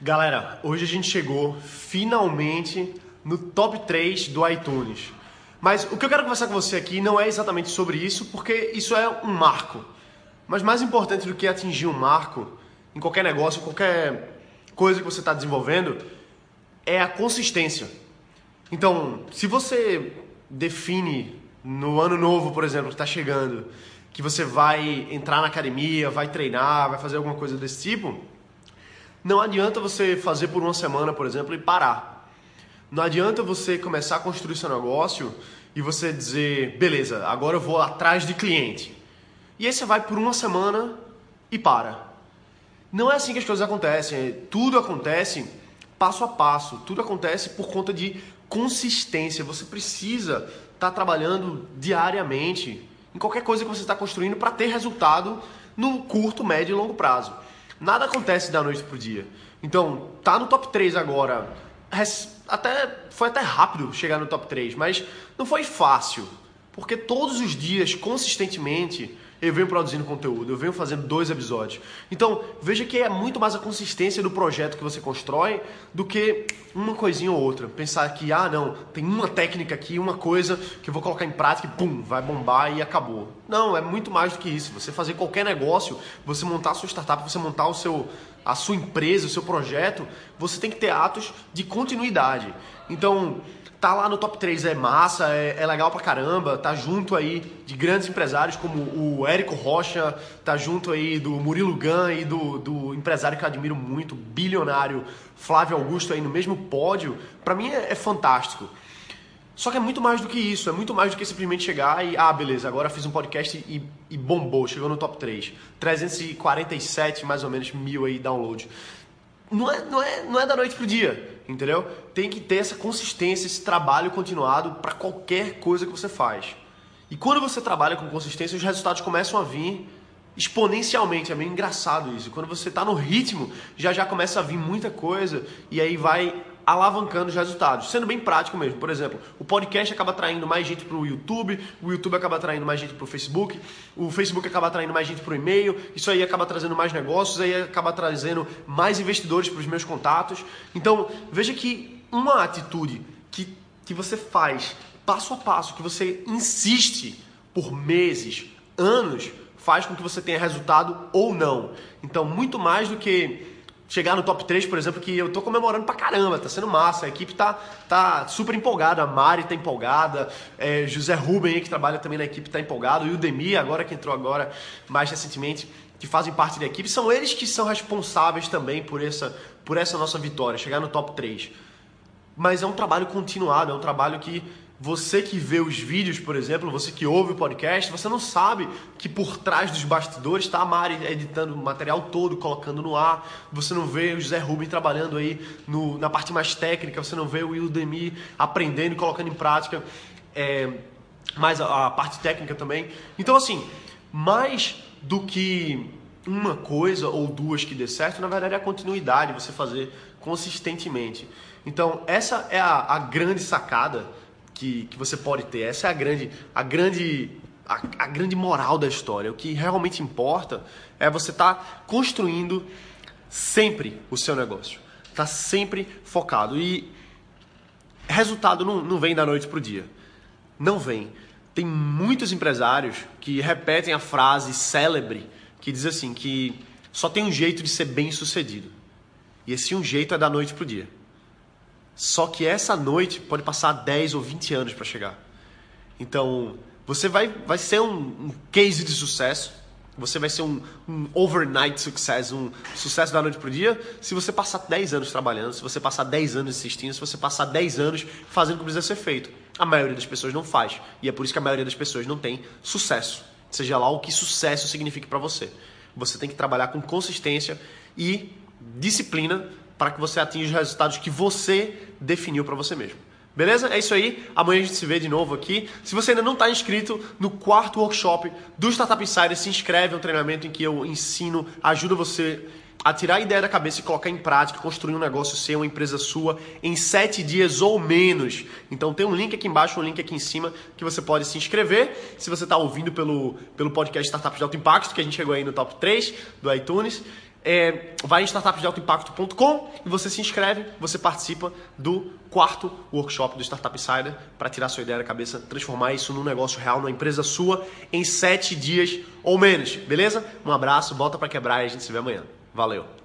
Galera, hoje a gente chegou finalmente no top 3 do iTunes. Mas o que eu quero conversar com você aqui não é exatamente sobre isso, porque isso é um marco. Mas mais importante do que atingir um marco em qualquer negócio, qualquer coisa que você está desenvolvendo, é a consistência. Então, se você define no ano novo, por exemplo, que está chegando, que você vai entrar na academia, vai treinar, vai fazer alguma coisa desse tipo, não adianta você fazer por uma semana, por exemplo, e parar. Não adianta você começar a construir seu negócio e você dizer, beleza, agora eu vou atrás de cliente. E aí você vai por uma semana e para. Não é assim que as coisas acontecem. Tudo acontece passo a passo. Tudo acontece por conta de consistência. Você precisa estar tá trabalhando diariamente em qualquer coisa que você está construindo para ter resultado no curto, médio e longo prazo. Nada acontece da noite pro dia. Então, tá no top 3 agora. Até foi até rápido chegar no top 3, mas não foi fácil, porque todos os dias consistentemente eu venho produzindo conteúdo, eu venho fazendo dois episódios. Então, veja que é muito mais a consistência do projeto que você constrói do que uma coisinha ou outra. Pensar que, ah, não, tem uma técnica aqui, uma coisa que eu vou colocar em prática e pum, vai bombar e acabou. Não, é muito mais do que isso. Você fazer qualquer negócio, você montar a sua startup, você montar o seu, a sua empresa, o seu projeto, você tem que ter atos de continuidade. Então, tá lá no top 3 é massa, é, é, legal pra caramba, tá junto aí de grandes empresários como o Érico Rocha, tá junto aí do Murilo Gun e do, do empresário que eu admiro muito, bilionário Flávio Augusto aí no mesmo pódio, pra mim é, é fantástico. Só que é muito mais do que isso, é muito mais do que simplesmente chegar e, ah, beleza, agora fiz um podcast e, e bombou, chegou no top 3. 347 mais ou menos mil aí downloads. Não é, não, é, não é da noite pro dia entendeu? Tem que ter essa consistência, esse trabalho continuado para qualquer coisa que você faz. E quando você trabalha com consistência, os resultados começam a vir exponencialmente. É meio engraçado isso. Quando você está no ritmo, já já começa a vir muita coisa e aí vai alavancando os resultados, sendo bem prático mesmo. Por exemplo, o podcast acaba atraindo mais gente para o YouTube, o YouTube acaba atraindo mais gente para o Facebook, o Facebook acaba atraindo mais gente para o e-mail, isso aí acaba trazendo mais negócios, aí acaba trazendo mais investidores para os meus contatos. Então, veja que uma atitude que, que você faz passo a passo, que você insiste por meses, anos, faz com que você tenha resultado ou não. Então, muito mais do que chegar no top 3, por exemplo, que eu tô comemorando pra caramba, tá sendo massa, a equipe tá, tá super empolgada, a Mari tá empolgada, é, José Ruben aí, que trabalha também na equipe tá empolgado, e o Demi, agora que entrou agora mais recentemente, que fazem parte da equipe, são eles que são responsáveis também por essa, por essa nossa vitória, chegar no top 3. Mas é um trabalho continuado, é um trabalho que você que vê os vídeos, por exemplo, você que ouve o podcast, você não sabe que por trás dos bastidores está a Mari editando o material todo, colocando no ar. Você não vê o José Rubem trabalhando aí no, na parte mais técnica, você não vê o Udemy aprendendo e colocando em prática é, mais a, a parte técnica também. Então, assim, mais do que uma coisa ou duas que dê certo, na verdade é a continuidade, você fazer consistentemente. Então, essa é a, a grande sacada que, que você pode ter. Essa é a grande, a grande, a, a grande moral da história. O que realmente importa é você estar tá construindo sempre o seu negócio. Tá sempre focado. E resultado não, não vem da noite para o dia. Não vem. Tem muitos empresários que repetem a frase célebre que diz assim que só tem um jeito de ser bem sucedido. E esse um jeito é da noite para o dia. Só que essa noite pode passar 10 ou 20 anos para chegar. Então, você vai, vai ser um, um, case de sucesso, você vai ser um, um, overnight success, um sucesso da noite para o dia, se você passar 10 anos trabalhando, se você passar 10 anos assistindo, se você passar 10 anos fazendo o que precisa ser feito. A maioria das pessoas não faz. E é por isso que a maioria das pessoas não tem sucesso. Seja lá o que sucesso signifique para você. Você tem que trabalhar com consistência e disciplina para que você atinja os resultados que você definiu para você mesmo. Beleza? É isso aí. Amanhã a gente se vê de novo aqui. Se você ainda não está inscrito no quarto workshop do Startup Insider, se inscreve. É um treinamento em que eu ensino, ajuda você a tirar a ideia da cabeça e colocar em prática, construir um negócio seu, uma empresa sua, em sete dias ou menos. Então tem um link aqui embaixo, um link aqui em cima, que você pode se inscrever. Se você está ouvindo pelo, pelo podcast Startups de Alto Impacto, que a gente chegou aí no top 3 do iTunes. É, vai em startupsdealtoimpacto.com e você se inscreve, você participa do quarto workshop do Startup Insider para tirar sua ideia da cabeça, transformar isso num negócio real, numa empresa sua, em sete dias ou menos, beleza? Um abraço, volta para quebrar e a gente se vê amanhã. Valeu!